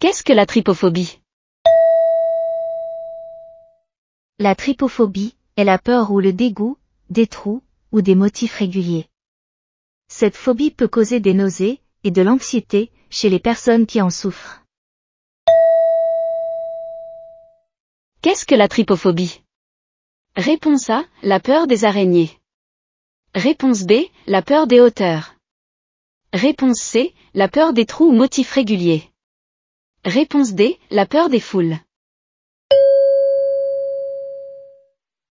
Qu'est-ce que la trypophobie? La trypophobie est la peur ou le dégoût, des trous, ou des motifs réguliers. Cette phobie peut causer des nausées, et de l'anxiété, chez les personnes qui en souffrent. Qu'est-ce que la trypophobie? Réponse A, la peur des araignées. Réponse B, la peur des hauteurs. Réponse C, la peur des trous ou motifs réguliers. Réponse D, la peur des foules.